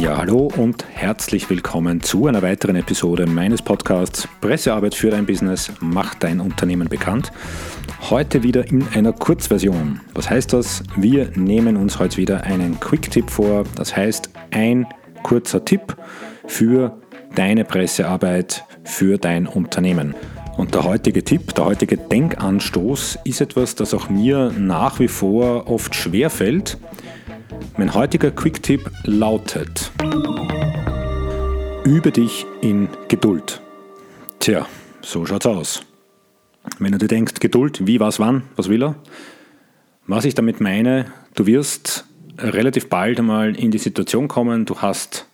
Ja, hallo und herzlich willkommen zu einer weiteren Episode meines Podcasts Pressearbeit für dein Business, macht dein Unternehmen bekannt. Heute wieder in einer Kurzversion. Was heißt das? Wir nehmen uns heute wieder einen Quick-Tipp vor. Das heißt, ein kurzer Tipp für deine Pressearbeit für dein Unternehmen. Und der heutige Tipp, der heutige Denkanstoß ist etwas, das auch mir nach wie vor oft schwer fällt. Mein heutiger Quick-Tipp lautet: Übe dich in Geduld. Tja, so schaut's aus. Wenn du dir denkst, Geduld, wie, was, wann, was will er? Was ich damit meine, du wirst relativ bald einmal in die Situation kommen, du hast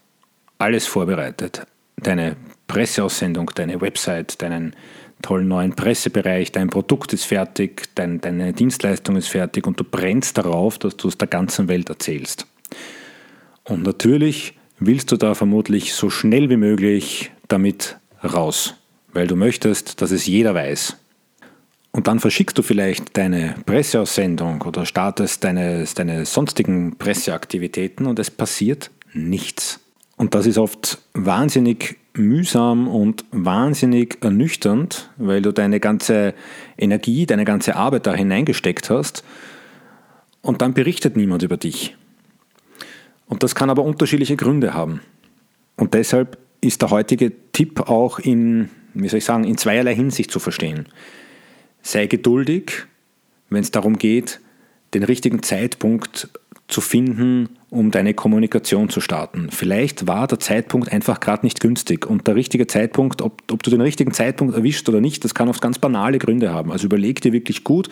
alles vorbereitet. Deine Presseaussendung, deine Website, deinen tollen neuen Pressebereich, dein Produkt ist fertig, dein, deine Dienstleistung ist fertig und du brennst darauf, dass du es der ganzen Welt erzählst. Und natürlich willst du da vermutlich so schnell wie möglich damit raus, weil du möchtest, dass es jeder weiß. Und dann verschickst du vielleicht deine Presseaussendung oder startest deine, deine sonstigen Presseaktivitäten und es passiert nichts. Und das ist oft wahnsinnig mühsam und wahnsinnig ernüchternd, weil du deine ganze Energie, deine ganze Arbeit da hineingesteckt hast und dann berichtet niemand über dich. Und das kann aber unterschiedliche Gründe haben. Und deshalb ist der heutige Tipp auch in, wie soll ich sagen, in zweierlei Hinsicht zu verstehen. Sei geduldig, wenn es darum geht, den richtigen Zeitpunkt zu finden, um deine Kommunikation zu starten. Vielleicht war der Zeitpunkt einfach gerade nicht günstig und der richtige Zeitpunkt, ob, ob du den richtigen Zeitpunkt erwischt oder nicht, das kann oft ganz banale Gründe haben. Also überleg dir wirklich gut,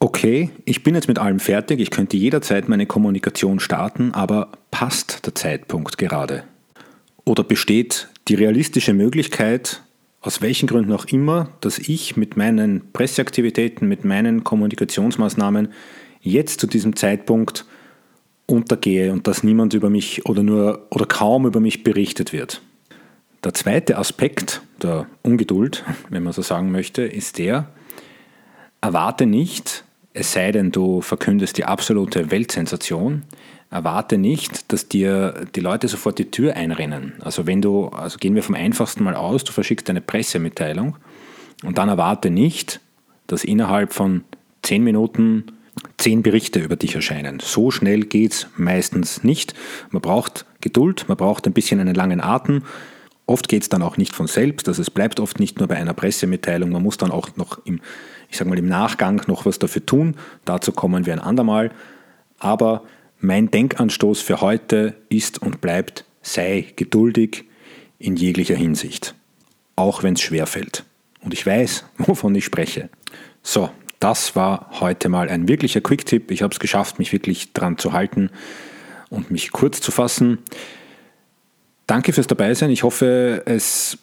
okay, ich bin jetzt mit allem fertig, ich könnte jederzeit meine Kommunikation starten, aber passt der Zeitpunkt gerade? Oder besteht die realistische Möglichkeit, aus welchen Gründen auch immer, dass ich mit meinen Presseaktivitäten, mit meinen Kommunikationsmaßnahmen jetzt zu diesem Zeitpunkt untergehe und dass niemand über mich oder nur oder kaum über mich berichtet wird. Der zweite Aspekt der Ungeduld, wenn man so sagen möchte, ist der, erwarte nicht, es sei denn, du verkündest die absolute Weltsensation, erwarte nicht, dass dir die Leute sofort die Tür einrennen. Also wenn du, also gehen wir vom einfachsten mal aus, du verschickst eine Pressemitteilung und dann erwarte nicht, dass innerhalb von zehn Minuten zehn Berichte über dich erscheinen. So schnell geht es meistens nicht. Man braucht Geduld, man braucht ein bisschen einen langen Atem. Oft geht es dann auch nicht von selbst, also es bleibt oft nicht nur bei einer Pressemitteilung, man muss dann auch noch im, ich sag mal, im Nachgang noch was dafür tun. Dazu kommen wir ein andermal. Aber mein Denkanstoß für heute ist und bleibt, sei geduldig in jeglicher Hinsicht. Auch wenn es schwer fällt. Und ich weiß, wovon ich spreche. So, das war heute mal ein wirklicher Quick-Tipp. Ich habe es geschafft, mich wirklich dran zu halten und mich kurz zu fassen. Danke fürs Dabeisein. Ich hoffe, es,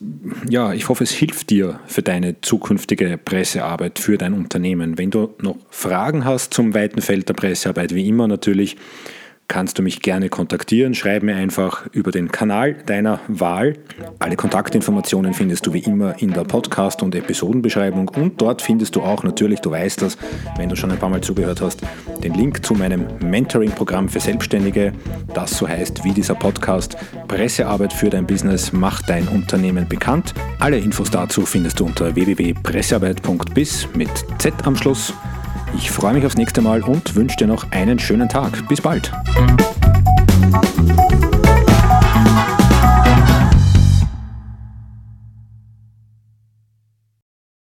ja, ich hoffe, es hilft dir für deine zukünftige Pressearbeit, für dein Unternehmen. Wenn du noch Fragen hast zum weiten Feld der Pressearbeit, wie immer natürlich, kannst du mich gerne kontaktieren. Schreib mir einfach über den Kanal deiner Wahl. Alle Kontaktinformationen findest du wie immer in der Podcast- und Episodenbeschreibung und dort findest du auch natürlich, du weißt das, wenn du schon ein paar Mal zugehört hast, den Link zu meinem Mentoring-Programm für Selbstständige, das so heißt wie dieser Podcast Pressearbeit für dein Business macht dein Unternehmen bekannt. Alle Infos dazu findest du unter www.pressearbeit.biz mit Z am Schluss. Ich freue mich aufs nächste Mal und wünsche dir noch einen schönen Tag. Bis bald.